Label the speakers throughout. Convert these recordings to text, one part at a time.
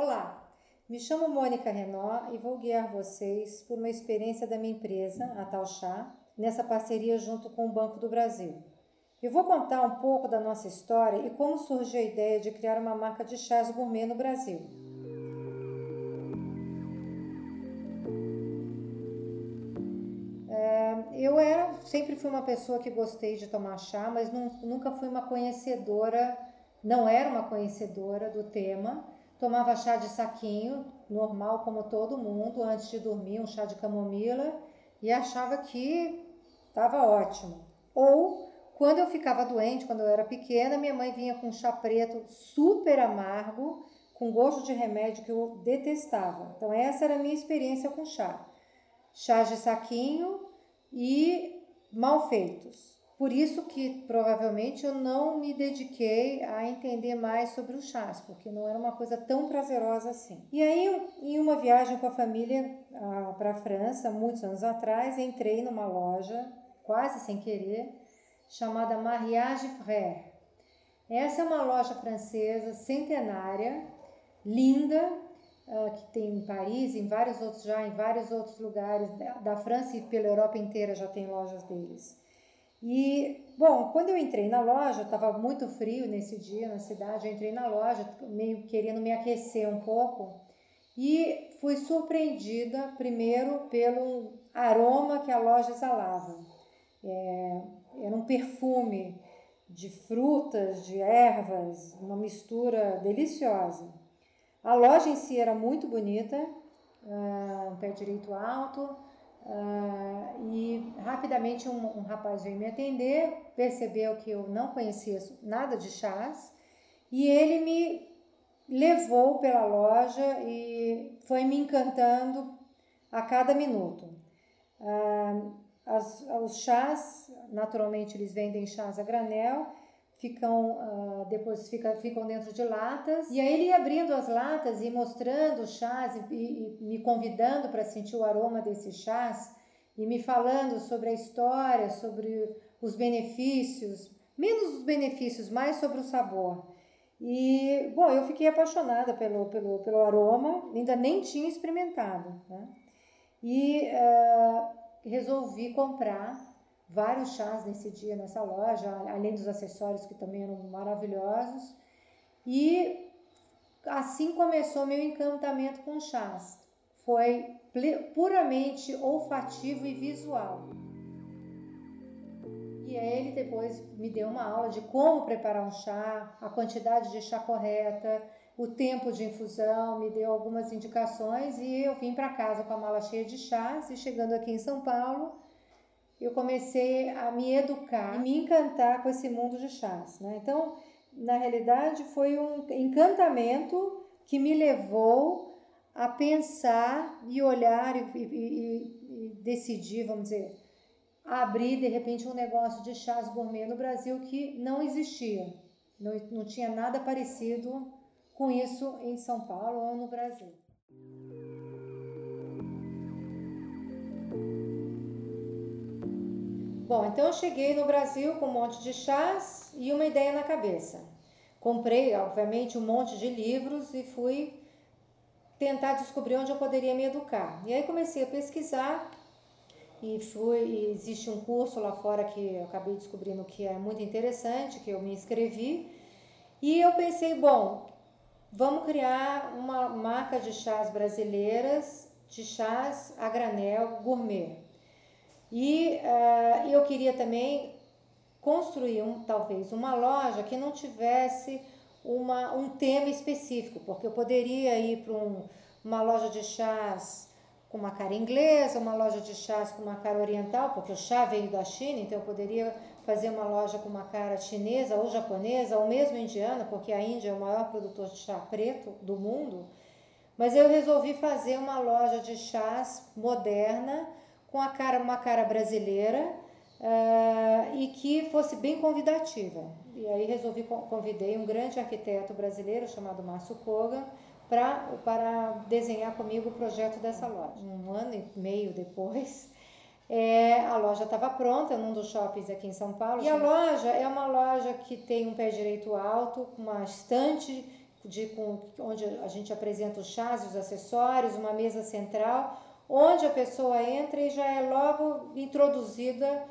Speaker 1: Olá, me chamo Mônica Renó e vou guiar vocês por uma experiência da minha empresa, a Tal Chá, nessa parceria junto com o Banco do Brasil. Eu vou contar um pouco da nossa história e como surgiu a ideia de criar uma marca de chás gourmet no Brasil. É, eu era, sempre fui uma pessoa que gostei de tomar chá, mas nunca fui uma conhecedora, não era uma conhecedora do tema. Tomava chá de saquinho, normal como todo mundo, antes de dormir, um chá de camomila e achava que estava ótimo. Ou quando eu ficava doente, quando eu era pequena, minha mãe vinha com um chá preto super amargo, com gosto de remédio que eu detestava. Então, essa era a minha experiência com chá. Chá de saquinho e mal feitos. Por isso que provavelmente eu não me dediquei a entender mais sobre os chás, porque não era uma coisa tão prazerosa assim. E aí, em uma viagem com a família ah, para a França, muitos anos atrás, entrei numa loja, quase sem querer, chamada Mariage Frère. Essa é uma loja francesa centenária, linda, uh, que tem em Paris, em vários outros já, em vários outros lugares da França e pela Europa inteira já tem lojas deles. E, bom, quando eu entrei na loja, estava muito frio nesse dia na cidade, eu entrei na loja meio querendo me aquecer um pouco e fui surpreendida primeiro pelo aroma que a loja exalava. É, era um perfume de frutas, de ervas, uma mistura deliciosa. A loja em si era muito bonita, uh, um pé direito alto, uh, e rapidamente um, um, rapaz veio me atender, percebeu que eu não conhecia nada de chás, e ele me levou pela loja e foi me encantando a cada minuto. Uh, as, os chás, naturalmente eles vendem chás a granel, ficam uh, depois fica, ficam dentro de latas e aí ele ia abrindo as latas e mostrando os chás e, e, e me convidando para sentir o aroma desses chás e me falando sobre a história, sobre os benefícios, menos os benefícios, mais sobre o sabor. E bom, eu fiquei apaixonada pelo, pelo, pelo aroma, ainda nem tinha experimentado, né? E uh, resolvi comprar vários chás nesse dia nessa loja, além dos acessórios que também eram maravilhosos. E assim começou meu encantamento com chás. Foi puramente olfativo e visual. E ele depois me deu uma aula de como preparar um chá, a quantidade de chá correta, o tempo de infusão, me deu algumas indicações e eu vim para casa com a mala cheia de chás e chegando aqui em São Paulo, eu comecei a me educar e me encantar com esse mundo de chás, né? Então, na realidade, foi um encantamento que me levou a pensar e olhar e, e, e decidir, vamos dizer, abrir de repente um negócio de chás gourmet no Brasil que não existia, não, não tinha nada parecido com isso em São Paulo ou no Brasil. Bom, então eu cheguei no Brasil com um monte de chás e uma ideia na cabeça. Comprei, obviamente, um monte de livros e fui tentar descobrir onde eu poderia me educar. E aí comecei a pesquisar e fui, existe um curso lá fora que eu acabei descobrindo que é muito interessante, que eu me inscrevi. E eu pensei, bom, Vamos criar uma marca de chás brasileiras, de chás a granel gourmet. E uh, eu queria também construir um, talvez uma loja que não tivesse uma, um tema específico, porque eu poderia ir para um, uma loja de chás com uma cara inglesa, uma loja de chás com uma cara oriental, porque o chá veio da China, então eu poderia fazer uma loja com uma cara chinesa ou japonesa, ou mesmo indiana, porque a Índia é o maior produtor de chá preto do mundo. Mas eu resolvi fazer uma loja de chás moderna, com a cara, uma cara brasileira uh, e que fosse bem convidativa. E aí resolvi convidei um grande arquiteto brasileiro chamado Márcio Kogan para desenhar comigo o projeto dessa loja. Um ano e meio depois, é, a loja estava pronta num dos shoppings aqui em São Paulo. E a loja é uma loja que tem um pé direito alto, uma estante de, com, onde a gente apresenta os chás os acessórios, uma mesa central, onde a pessoa entra e já é logo introduzida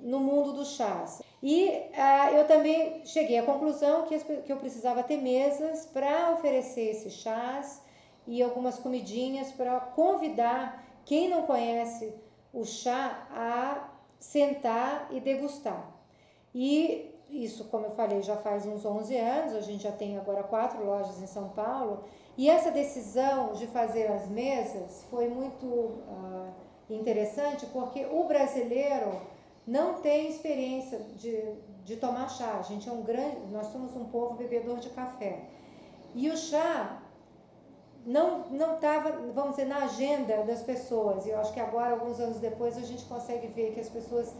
Speaker 1: no mundo dos chás. E ah, eu também cheguei à conclusão que, que eu precisava ter mesas para oferecer esses chás e algumas comidinhas para convidar quem não conhece o chá a sentar e degustar. E isso, como eu falei, já faz uns 11 anos, a gente já tem agora quatro lojas em São Paulo, e essa decisão de fazer as mesas foi muito uh, interessante porque o brasileiro não tem experiência de, de tomar chá. A gente é um grande, nós somos um povo bebedor de café. E o chá não não estava, vamos dizer, na agenda das pessoas. E eu acho que agora, alguns anos depois, a gente consegue ver que as pessoas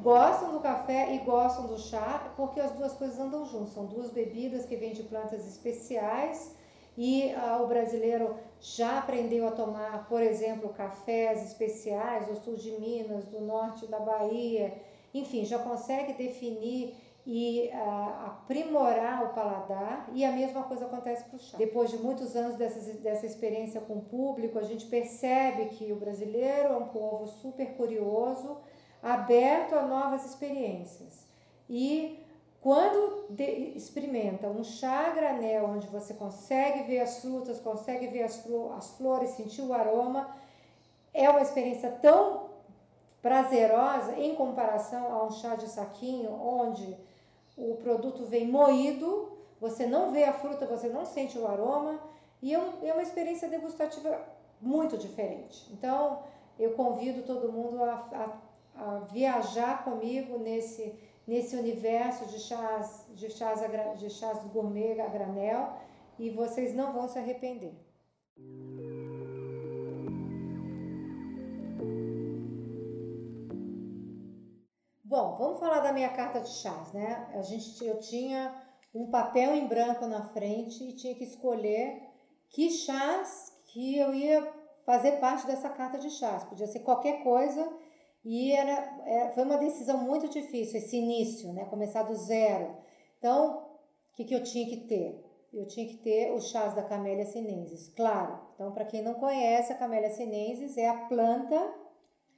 Speaker 1: gostam do café e gostam do chá, porque as duas coisas andam juntas. São duas bebidas que vêm de plantas especiais e ah, o brasileiro já aprendeu a tomar, por exemplo, cafés especiais do sul de Minas, do norte da Bahia, enfim, já consegue definir e uh, aprimorar o paladar e a mesma coisa acontece para o chá. Depois de muitos anos dessa, dessa experiência com o público, a gente percebe que o brasileiro é um povo super curioso, aberto a novas experiências. E quando de, experimenta um chá granel, onde você consegue ver as frutas, consegue ver as, as flores, sentir o aroma, é uma experiência tão prazerosa em comparação a um chá de saquinho, onde o produto vem moído, você não vê a fruta, você não sente o aroma, e é, um, é uma experiência degustativa muito diferente. Então, eu convido todo mundo a, a, a viajar comigo nesse nesse universo de chás, de chás, de chás gourmet a granel e vocês não vão se arrepender. Bom, vamos falar da minha carta de chás, né? A gente, eu tinha um papel em branco na frente e tinha que escolher que chás que eu ia fazer parte dessa carta de chás. Podia ser qualquer coisa e era, era, é, foi uma decisão muito difícil, esse início, né? Começar do zero. Então, o que, que eu tinha que ter? Eu tinha que ter os chás da Camélia sinensis, claro. Então, para quem não conhece, a Camélia sinensis é a planta,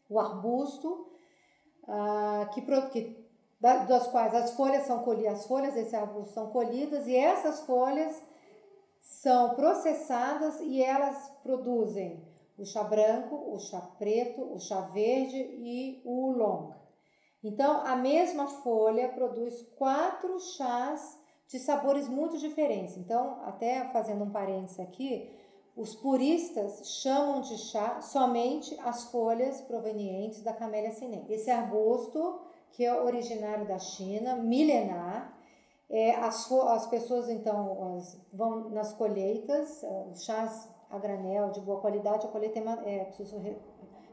Speaker 1: o arbusto, ah, que, que, das quais as folhas são colhidas, as folhas desse arbusto são colhidas e essas folhas são processadas e elas produzem o chá branco, o chá preto, o chá verde e o oolong. Então, a mesma folha produz quatro chás de sabores muito diferentes. Então, até fazendo um parênteses aqui, os puristas chamam de chá somente as folhas provenientes da Camellia sinensis. Esse arbusto, que é originário da China, milenar, é, as, as pessoas então as, vão nas colheitas, eh, os chás a granel de boa qualidade, a colheita é, é preciso re,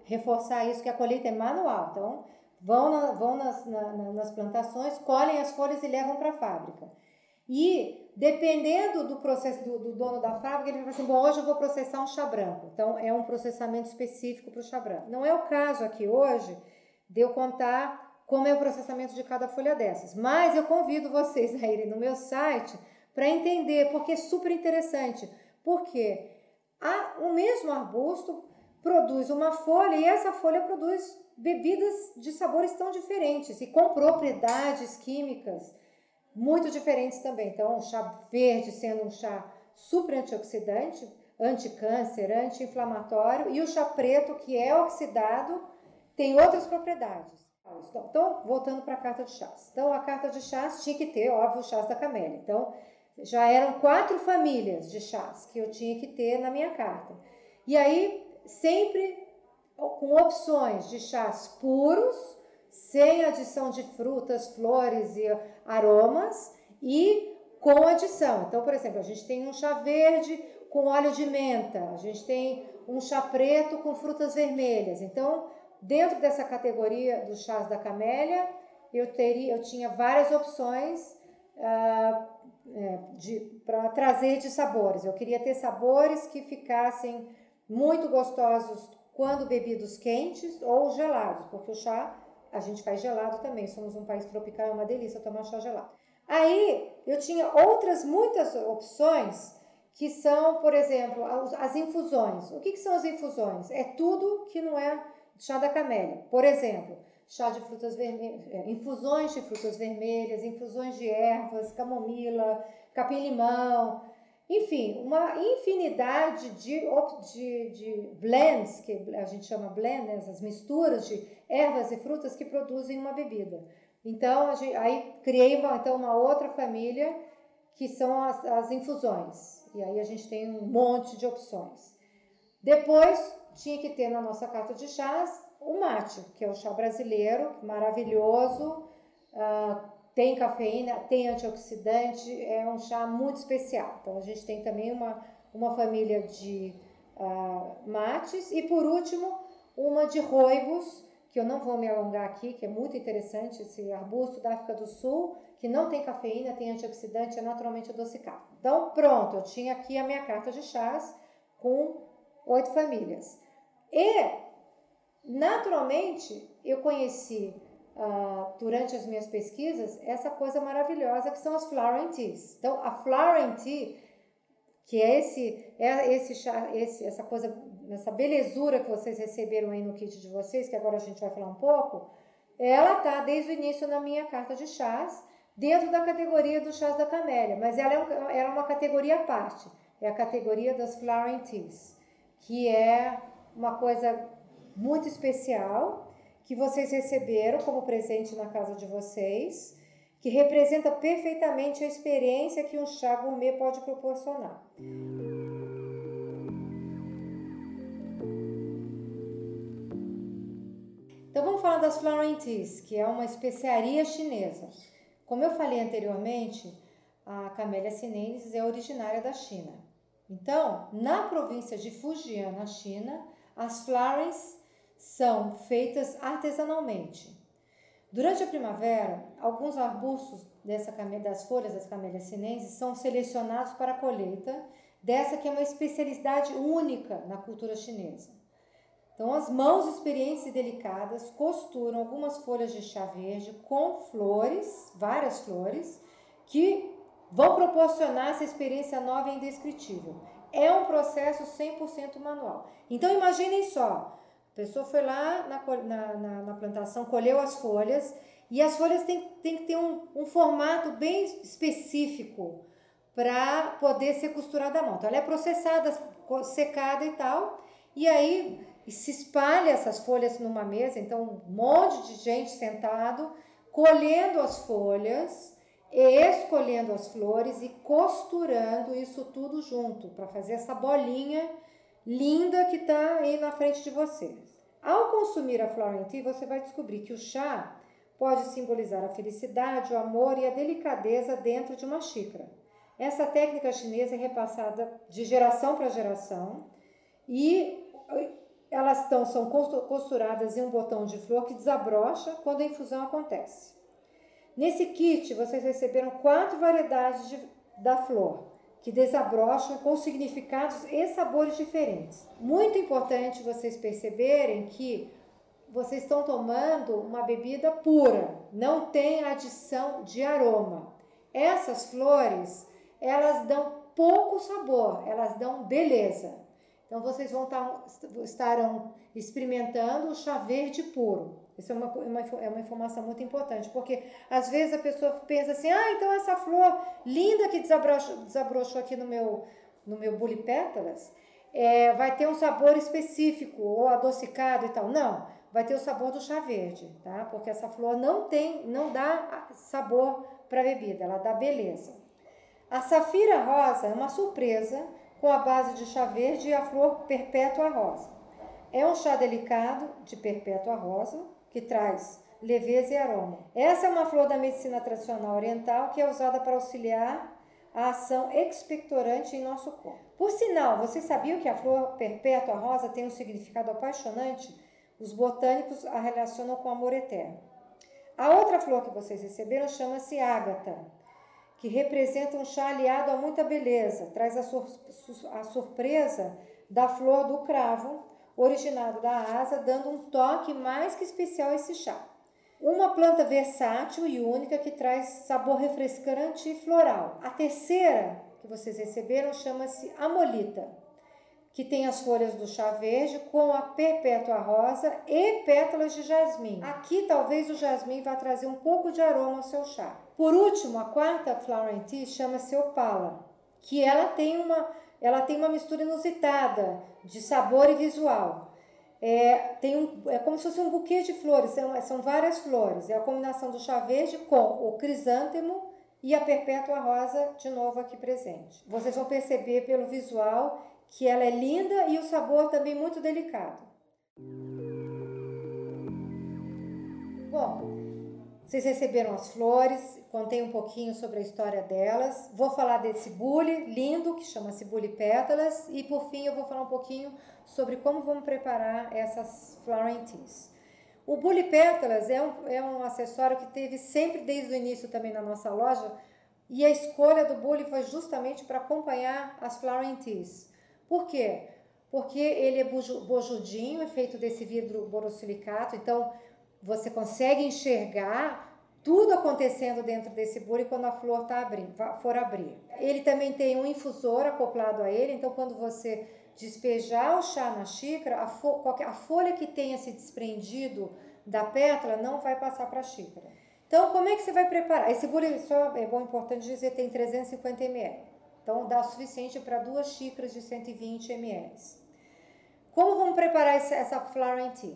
Speaker 1: reforçar isso, que a colheita é manual. Então, vão, na, vão nas, na, nas plantações, colhem as folhas e levam para a fábrica. E dependendo do processo do, do, dono da fábrica, ele vai assim: bom, hoje eu vou processar um chá branco. Então, é um processamento específico para o chá branco. Não é o caso aqui hoje de eu contar como é o processamento de cada folha dessas. Mas eu convido vocês a irem no meu site para entender, porque é super interessante. Por quê? A, o mesmo arbusto produz uma folha e essa folha produz bebidas de sabores tão diferentes e com propriedades químicas muito diferentes também. Então, o chá verde sendo um chá super antioxidante, anticâncer, anti-inflamatório, e o chá preto, que é oxidado, tem outras propriedades. Então, voltando para a carta de chás. Então, a carta de chás tinha que ter, óbvio, o chás da camélia. Então, já eram quatro famílias de chás que eu tinha que ter na minha carta. E aí, sempre com opções de chás puros, sem adição de frutas, flores e aromas, e com adição. Então, por exemplo, a gente tem um chá verde com óleo de menta, a gente tem um chá preto com frutas vermelhas. Então, dentro dessa categoria dos chás da camélia, eu teria, eu tinha várias opções uh, é, para trazer de sabores. Eu queria ter sabores que ficassem muito gostosos quando bebidos quentes ou gelados, porque o chá a gente faz gelado também. Somos um país tropical, é uma delícia tomar chá gelado. Aí eu tinha outras muitas opções que são, por exemplo, as infusões. O que, que são as infusões? É tudo que não é chá da camélia. Por exemplo, chá de frutas vermelhas, infusões de frutas vermelhas, infusões de ervas, camomila, capim-limão, enfim, uma infinidade de, de, de blends, que a gente chama blend, né, essas misturas de ervas e frutas que produzem uma bebida. Então, gente, aí criei uma, então, uma outra família que são as, as infusões. E aí a gente tem um monte de opções. Depois, tinha que ter na nossa carta de chás o mate, que é o chá brasileiro, maravilhoso, uh, tem cafeína, tem antioxidante, é um chá muito especial. Então a gente tem também uma, uma família de uh, mates e por último uma de roibos, que eu não vou me alongar aqui, que é muito interessante, esse arbusto da África do Sul, que não tem cafeína, tem antioxidante, é naturalmente adocicado. Então pronto, eu tinha aqui a minha carta de chás com oito famílias. E Naturalmente, eu conheci uh, durante as minhas pesquisas essa coisa maravilhosa que são as flowering teas. Então, a flowering tea, que é esse, é esse chá, esse, essa coisa, essa belezura que vocês receberam aí no kit de vocês, que agora a gente vai falar um pouco, ela tá desde o início na minha carta de chás, dentro da categoria dos chás da camélia, mas ela é, um, ela é uma categoria à parte, é a categoria das flowering teas, que é uma coisa muito especial que vocês receberam como presente na casa de vocês, que representa perfeitamente a experiência que um chá gourmet pode proporcionar. Então vamos falar das flowering teas, que é uma especiaria chinesa. Como eu falei anteriormente, a Camellia sinensis é originária da China. Então, na província de Fujian, na China, as flowers são feitas artesanalmente. Durante a primavera, alguns arbustos dessa, das folhas das camélias sinenses são selecionados para a colheita dessa que é uma especialidade única na cultura chinesa. Então, as mãos experientes e delicadas costuram algumas folhas de chá verde com flores, várias flores, que vão proporcionar essa experiência nova e indescritível. É um processo 100% manual. Então, imaginem só, a pessoa foi lá na, na, na, na plantação, colheu as folhas, e as folhas têm, têm que ter um, um formato bem específico para poder ser costurada à mão. Então, ela é processada, secada e tal, e aí se espalha essas folhas numa mesa, então um monte de gente sentado, colhendo as folhas, escolhendo as flores e costurando isso tudo junto para fazer essa bolinha linda que está aí na frente de vocês. Ao consumir a Florent você vai descobrir que o chá pode simbolizar a felicidade, o amor e a delicadeza dentro de uma xícara. Essa técnica chinesa é repassada de geração para geração e elas são costuradas em um botão de flor que desabrocha quando a infusão acontece. Nesse kit, vocês receberam quatro variedades de, da flor, que desabrocham com significados e sabores diferentes. Muito importante vocês perceberem que vocês estão tomando uma bebida pura, não tem adição de aroma. Essas flores, elas dão pouco sabor, elas dão beleza. Então vocês vão estar, estarão experimentando o chá verde puro. Isso é uma, uma, é uma informação muito importante, porque às vezes a pessoa pensa assim, ah, então essa flor linda que desabrochou, desabrochou aqui no meu, no meu bulipétalas, é, vai ter um sabor específico, ou adocicado e tal. Não, vai ter o sabor do chá verde, tá? Porque essa flor não tem, não dá sabor para bebida, ela dá beleza. A safira rosa é uma surpresa com a base de chá verde e a flor perpétua rosa. É um chá delicado de perpétua rosa, que traz leveza e aroma. Essa é uma flor da medicina tradicional oriental que é usada para auxiliar a ação expectorante em nosso corpo. Por sinal, vocês sabiam que a flor perpétua rosa tem um significado apaixonante? Os botânicos a relacionam com amor eterno. A outra flor que vocês receberam chama-se ágata, que representa um chá aliado a muita beleza, traz a, sur a surpresa da flor do cravo, originado da asa, dando um toque mais que especial a esse chá. Uma planta versátil e única que traz sabor refrescante e floral. A terceira que vocês receberam chama-se amolita, que tem as folhas do chá verde com a perpétua rosa e pétalas de jasmim. Aqui talvez o jasmim vá trazer um pouco de aroma ao seu chá. Por último, a quarta flower tea chama-se opala, que ela tem uma ela tem uma mistura inusitada de sabor e visual. É, tem um, é como se fosse um buquê de flores, são, são várias flores. É a combinação do chá verde com o crisântemo e a perpétua rosa de novo aqui presente. Vocês vão perceber pelo visual que ela é linda e o sabor também muito delicado. Bom, vocês receberam as flores, contei um pouquinho sobre a história delas. Vou falar desse bule lindo que chama-se bule pétalas e por fim eu vou falar um pouquinho sobre como vamos preparar essas flowering teas. O bule pétalas é um, é um acessório que teve sempre desde o início também na nossa loja e a escolha do bule foi justamente para acompanhar as flowering teas. Por quê? Porque ele é bojudinho, é feito desse vidro borosilicato, então você consegue enxergar tudo acontecendo dentro desse bule quando a flor tá abrindo, for abrir. Ele também tem um infusor acoplado a ele, então quando você despejar o chá na xícara, a, fo a folha que tenha se desprendido da pétala não vai passar para a xícara. Então, como é que você vai preparar? Esse bule, só é bom, importante dizer, tem 350 ml. Então, dá o suficiente para duas xícaras de 120 ml. Como vamos preparar essa flower tea?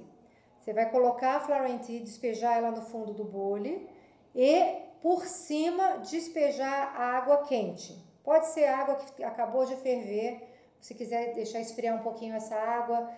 Speaker 1: Você vai colocar a flower tea, despejar ela no fundo do bule e por cima despejar a água quente. Pode ser água que acabou de ferver, se quiser deixar esfriar um pouquinho essa água,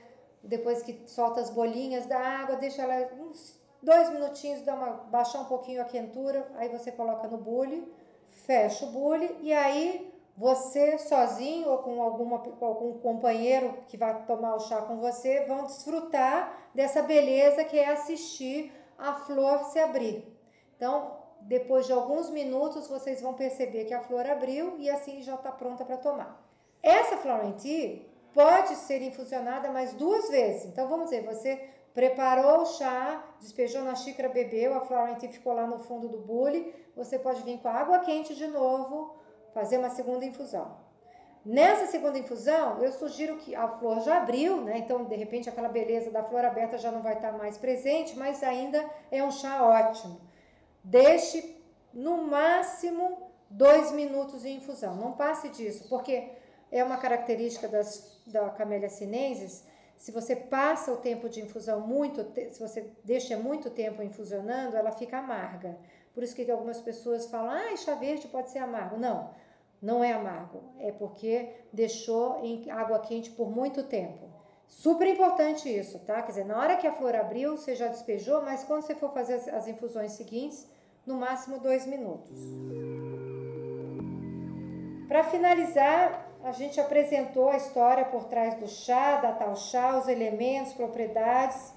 Speaker 1: depois que solta as bolinhas da água, deixa ela uns dois minutinhos, dá uma, baixar um pouquinho a quentura, aí você coloca no bule, fecha o bule e aí você sozinho ou com, alguma, algum companheiro que vai tomar o chá com você vão desfrutar dessa beleza que é assistir a flor se abrir. Então, depois de alguns minutos, vocês vão perceber que a flor abriu e assim já está pronta para tomar. Essa flower tea pode ser infusionada mais duas vezes. Então, vamos dizer, você preparou o chá, despejou na xícara, bebeu, a flower tea ficou lá no fundo do bule, você pode vir com água quente de novo, fazer uma segunda infusão. Nessa segunda infusão, eu sugiro que a flor já abriu, né? Então, de repente, aquela beleza da flor aberta já não vai estar mais presente, mas ainda é um chá ótimo. Deixe no máximo dois minutos de infusão. Não passe disso, porque é uma característica das, da Camellia sinensis. Se você passa o tempo de infusão muito, se você deixa muito tempo infusionando, ela fica amarga. Por isso que algumas pessoas falam, ah, chá verde pode ser amargo. Não, não é amargo. É porque deixou em água quente por muito tempo. Super importante isso, tá? Quer dizer, na hora que a flor abriu, você já despejou, mas quando você for fazer as, infusões seguintes, no máximo dois minutos. Para finalizar, a gente apresentou a história por trás do chá, da tal chá, os elementos, propriedades.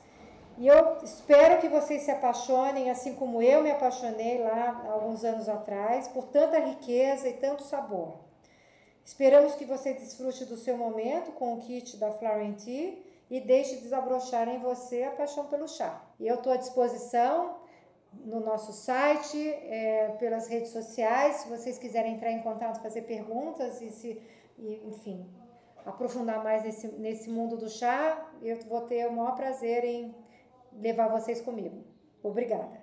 Speaker 1: E eu espero que vocês se apaixonem, assim como eu me apaixonei lá alguns anos atrás, por tanta riqueza e tanto sabor. Esperamos que você desfrute do seu momento com o kit da Flower Tea e deixe desabrochar em você a paixão pelo chá. E eu estou à disposição no nosso site, é, pelas redes sociais, se vocês quiserem entrar em contato, fazer perguntas e se, e, enfim, aprofundar mais nesse, nesse mundo do chá, eu vou ter o maior prazer em levar vocês comigo. Obrigada.